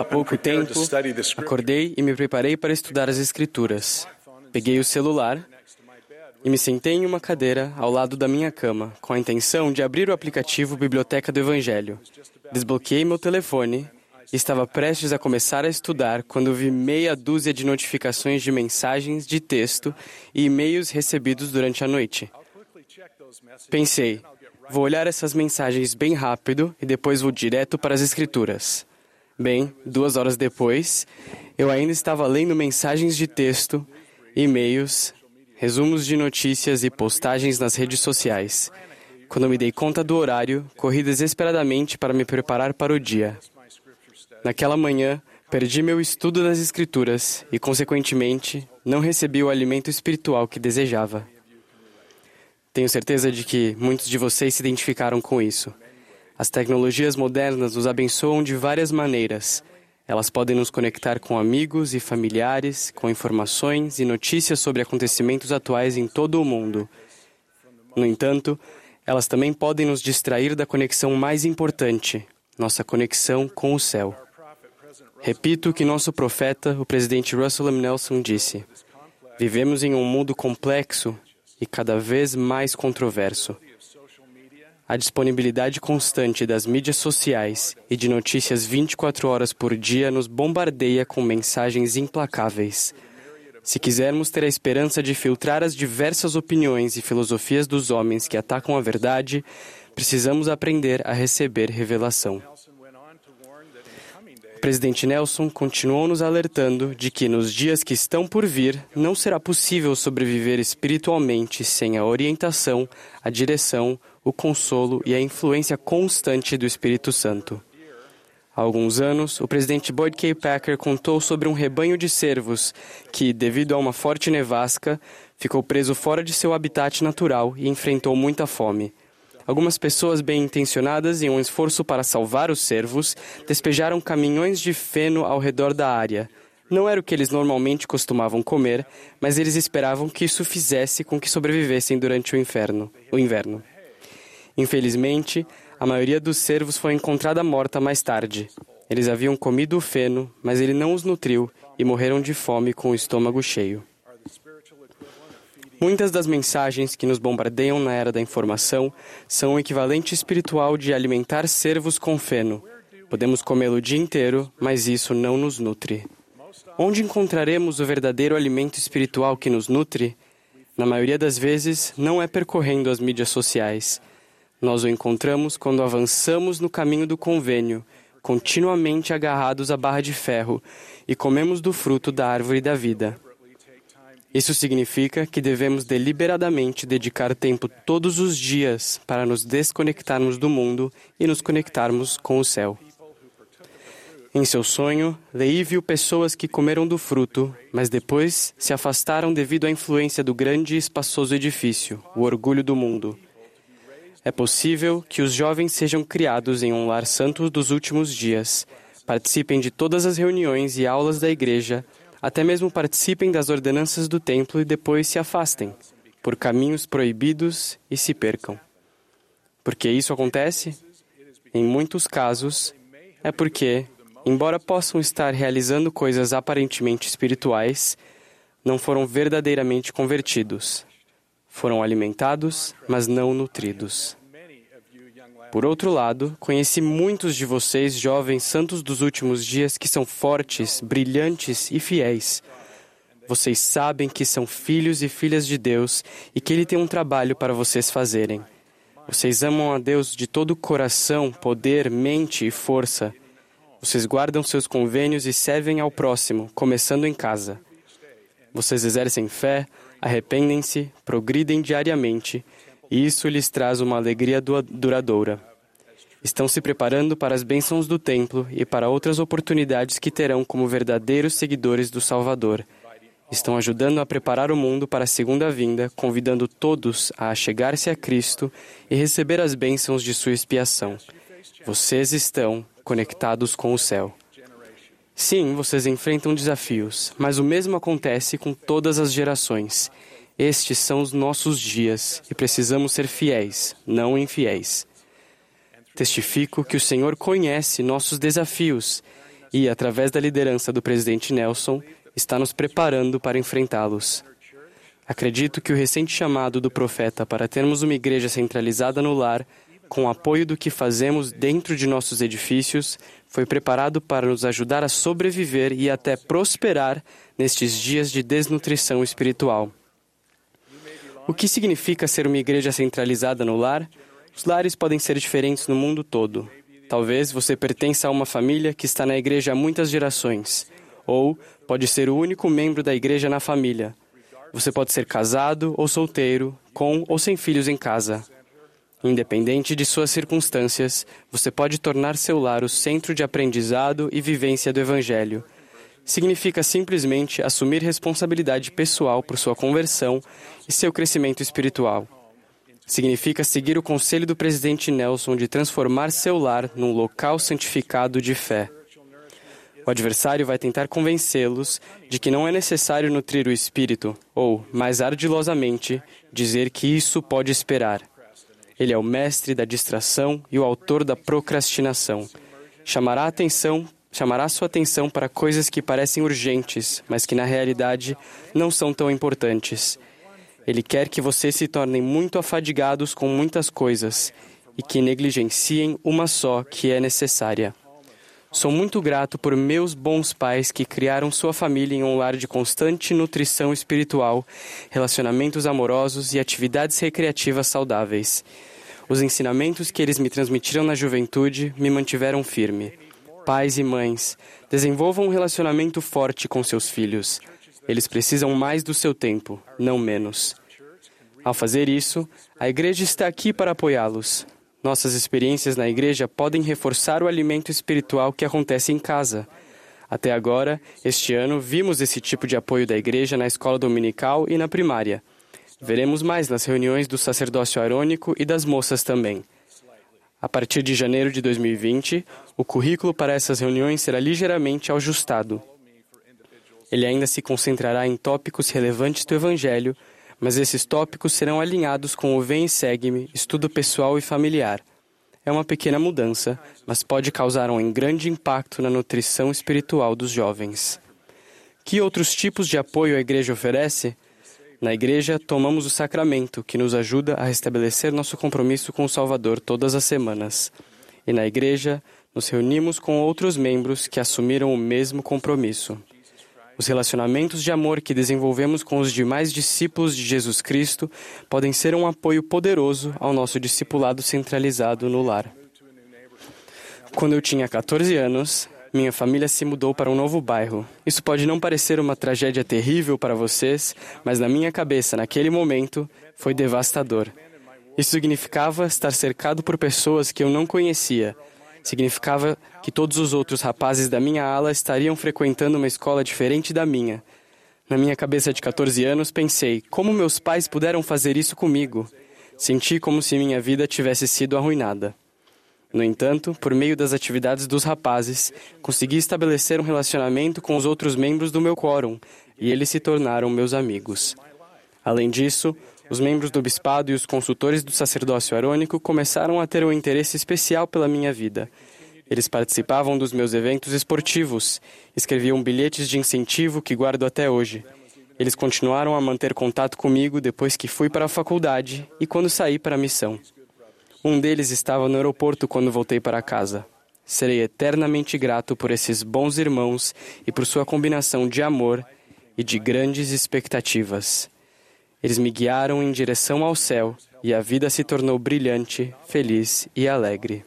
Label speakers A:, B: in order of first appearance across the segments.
A: Há pouco tempo, acordei e me preparei para estudar as Escrituras. Peguei o celular e me sentei em uma cadeira ao lado da minha cama, com a intenção de abrir o aplicativo Biblioteca do Evangelho. Desbloqueei meu telefone e estava prestes a começar a estudar quando vi meia dúzia de notificações de mensagens de texto e e-mails recebidos durante a noite. Pensei, vou olhar essas mensagens bem rápido e depois vou direto para as Escrituras. Bem, duas horas depois, eu ainda estava lendo mensagens de texto, e-mails, resumos de notícias e postagens nas redes sociais. Quando me dei conta do horário, corri desesperadamente para me preparar para o dia. Naquela manhã, perdi meu estudo das Escrituras e, consequentemente, não recebi o alimento espiritual que desejava. Tenho certeza de que muitos de vocês se identificaram com isso. As tecnologias modernas nos abençoam de várias maneiras. Elas podem nos conectar com amigos e familiares, com informações e notícias sobre acontecimentos atuais em todo o mundo. No entanto, elas também podem nos distrair da conexão mais importante, nossa conexão com o céu. Repito o que nosso profeta, o presidente Russell M. Nelson, disse: Vivemos em um mundo complexo e cada vez mais controverso. A disponibilidade constante das mídias sociais e de notícias 24 horas por dia nos bombardeia com mensagens implacáveis. Se quisermos ter a esperança de filtrar as diversas opiniões e filosofias dos homens que atacam a verdade, precisamos aprender a receber revelação. Presidente Nelson continuou nos alertando de que nos dias que estão por vir não será possível sobreviver espiritualmente sem a orientação, a direção, o consolo e a influência constante do Espírito Santo. Há alguns anos, o presidente Boyd K. Packer contou sobre um rebanho de cervos que, devido a uma forte nevasca, ficou preso fora de seu habitat natural e enfrentou muita fome. Algumas pessoas bem intencionadas, em um esforço para salvar os cervos, despejaram caminhões de feno ao redor da área. Não era o que eles normalmente costumavam comer, mas eles esperavam que isso fizesse com que sobrevivessem durante o, inferno, o inverno. Infelizmente, a maioria dos cervos foi encontrada morta mais tarde. Eles haviam comido o feno, mas ele não os nutriu e morreram de fome com o estômago cheio. Muitas das mensagens que nos bombardeiam na era da informação são o equivalente espiritual de alimentar cervos com feno. Podemos comê-lo o dia inteiro, mas isso não nos nutre. Onde encontraremos o verdadeiro alimento espiritual que nos nutre? Na maioria das vezes, não é percorrendo as mídias sociais. Nós o encontramos quando avançamos no caminho do convênio, continuamente agarrados à barra de ferro, e comemos do fruto da árvore da vida. Isso significa que devemos deliberadamente dedicar tempo todos os dias para nos desconectarmos do mundo e nos conectarmos com o céu. Em seu sonho, Lei viu pessoas que comeram do fruto, mas depois se afastaram devido à influência do grande e espaçoso edifício, o orgulho do mundo. É possível que os jovens sejam criados em um lar santo dos últimos dias, participem de todas as reuniões e aulas da igreja, até mesmo participem das ordenanças do templo e depois se afastem, por caminhos proibidos e se percam. Por que isso acontece? Em muitos casos, é porque, embora possam estar realizando coisas aparentemente espirituais, não foram verdadeiramente convertidos. Foram alimentados, mas não nutridos. Por outro lado, conheci muitos de vocês, jovens santos dos últimos dias, que são fortes, brilhantes e fiéis. Vocês sabem que são filhos e filhas de Deus e que Ele tem um trabalho para vocês fazerem. Vocês amam a Deus de todo o coração, poder, mente e força. Vocês guardam seus convênios e servem ao próximo, começando em casa. Vocês exercem fé, arrependem-se, progridem diariamente isso lhes traz uma alegria duradoura. Estão se preparando para as bênçãos do templo e para outras oportunidades que terão como verdadeiros seguidores do Salvador. Estão ajudando a preparar o mundo para a segunda vinda, convidando todos a chegar-se a Cristo e receber as bênçãos de sua expiação. Vocês estão conectados com o céu. Sim, vocês enfrentam desafios, mas o mesmo acontece com todas as gerações. Estes são os nossos dias e precisamos ser fiéis, não infiéis. testifico que o Senhor conhece nossos desafios e, através da liderança do presidente Nelson, está nos preparando para enfrentá-los. Acredito que o recente chamado do profeta para termos uma igreja centralizada no lar, com apoio do que fazemos dentro de nossos edifícios, foi preparado para nos ajudar a sobreviver e até prosperar nestes dias de desnutrição espiritual. O que significa ser uma igreja centralizada no lar? Os lares podem ser diferentes no mundo todo. Talvez você pertença a uma família que está na igreja há muitas gerações, ou pode ser o único membro da igreja na família. Você pode ser casado ou solteiro, com ou sem filhos em casa. Independente de suas circunstâncias, você pode tornar seu lar o centro de aprendizado e vivência do Evangelho. Significa simplesmente assumir responsabilidade pessoal por sua conversão e seu crescimento espiritual. Significa seguir o conselho do presidente Nelson de transformar seu lar num local santificado de fé. O adversário vai tentar convencê-los de que não é necessário nutrir o espírito, ou, mais ardilosamente, dizer que isso pode esperar. Ele é o mestre da distração e o autor da procrastinação. Chamará atenção, chamará sua atenção para coisas que parecem urgentes, mas que na realidade não são tão importantes. Ele quer que vocês se tornem muito afadigados com muitas coisas e que negligenciem uma só que é necessária. Sou muito grato por meus bons pais que criaram sua família em um lar de constante nutrição espiritual, relacionamentos amorosos e atividades recreativas saudáveis. Os ensinamentos que eles me transmitiram na juventude me mantiveram firme. Pais e mães, desenvolvam um relacionamento forte com seus filhos. Eles precisam mais do seu tempo, não menos. Ao fazer isso, a igreja está aqui para apoiá-los. Nossas experiências na igreja podem reforçar o alimento espiritual que acontece em casa. Até agora, este ano, vimos esse tipo de apoio da igreja na escola dominical e na primária. Veremos mais nas reuniões do sacerdócio arônico e das moças também. A partir de janeiro de 2020, o currículo para essas reuniões será ligeiramente ajustado. Ele ainda se concentrará em tópicos relevantes do Evangelho, mas esses tópicos serão alinhados com o Vem e Segue-me, estudo pessoal e familiar. É uma pequena mudança, mas pode causar um grande impacto na nutrição espiritual dos jovens. Que outros tipos de apoio a igreja oferece? Na igreja, tomamos o sacramento, que nos ajuda a restabelecer nosso compromisso com o Salvador todas as semanas. E na igreja, nos reunimos com outros membros que assumiram o mesmo compromisso. Os relacionamentos de amor que desenvolvemos com os demais discípulos de Jesus Cristo podem ser um apoio poderoso ao nosso discipulado centralizado no lar. Quando eu tinha 14 anos, minha família se mudou para um novo bairro. Isso pode não parecer uma tragédia terrível para vocês, mas na minha cabeça, naquele momento, foi devastador. Isso significava estar cercado por pessoas que eu não conhecia Significava que todos os outros rapazes da minha ala estariam frequentando uma escola diferente da minha. Na minha cabeça de 14 anos, pensei: como meus pais puderam fazer isso comigo? Senti como se minha vida tivesse sido arruinada. No entanto, por meio das atividades dos rapazes, consegui estabelecer um relacionamento com os outros membros do meu quórum e eles se tornaram meus amigos. Além disso, os membros do bispado e os consultores do sacerdócio arônico começaram a ter um interesse especial pela minha vida. Eles participavam dos meus eventos esportivos, escreviam bilhetes de incentivo que guardo até hoje. Eles continuaram a manter contato comigo depois que fui para a faculdade e quando saí para a missão. Um deles estava no aeroporto quando voltei para casa. Serei eternamente grato por esses bons irmãos e por sua combinação de amor e de grandes expectativas. Eles me guiaram em direção ao céu e a vida se tornou brilhante, feliz e alegre.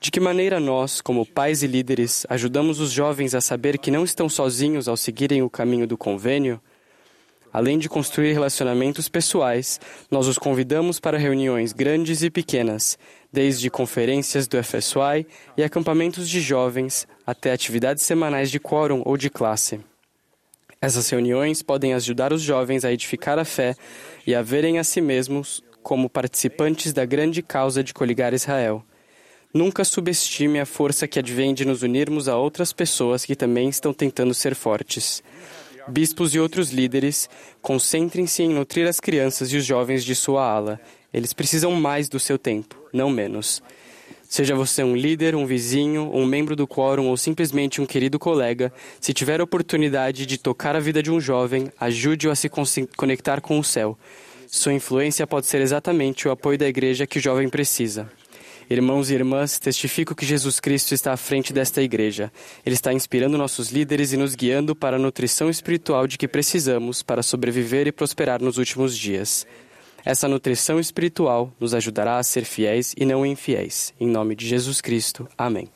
A: De que maneira nós, como pais e líderes, ajudamos os jovens a saber que não estão sozinhos ao seguirem o caminho do convênio? Além de construir relacionamentos pessoais, nós os convidamos para reuniões grandes e pequenas, desde conferências do FSY e acampamentos de jovens até atividades semanais de quórum ou de classe. Essas reuniões podem ajudar os jovens a edificar a fé e a verem a si mesmos como participantes da grande causa de coligar Israel. Nunca subestime a força que advém de nos unirmos a outras pessoas que também estão tentando ser fortes. Bispos e outros líderes, concentrem-se em nutrir as crianças e os jovens de sua ala. Eles precisam mais do seu tempo, não menos. Seja você um líder, um vizinho, um membro do quórum ou simplesmente um querido colega, se tiver a oportunidade de tocar a vida de um jovem, ajude-o a se conectar com o céu. Sua influência pode ser exatamente o apoio da igreja que o jovem precisa. Irmãos e irmãs, testifico que Jesus Cristo está à frente desta igreja. Ele está inspirando nossos líderes e nos guiando para a nutrição espiritual de que precisamos para sobreviver e prosperar nos últimos dias. Essa nutrição espiritual nos ajudará a ser fiéis e não infiéis. Em nome de Jesus Cristo. Amém.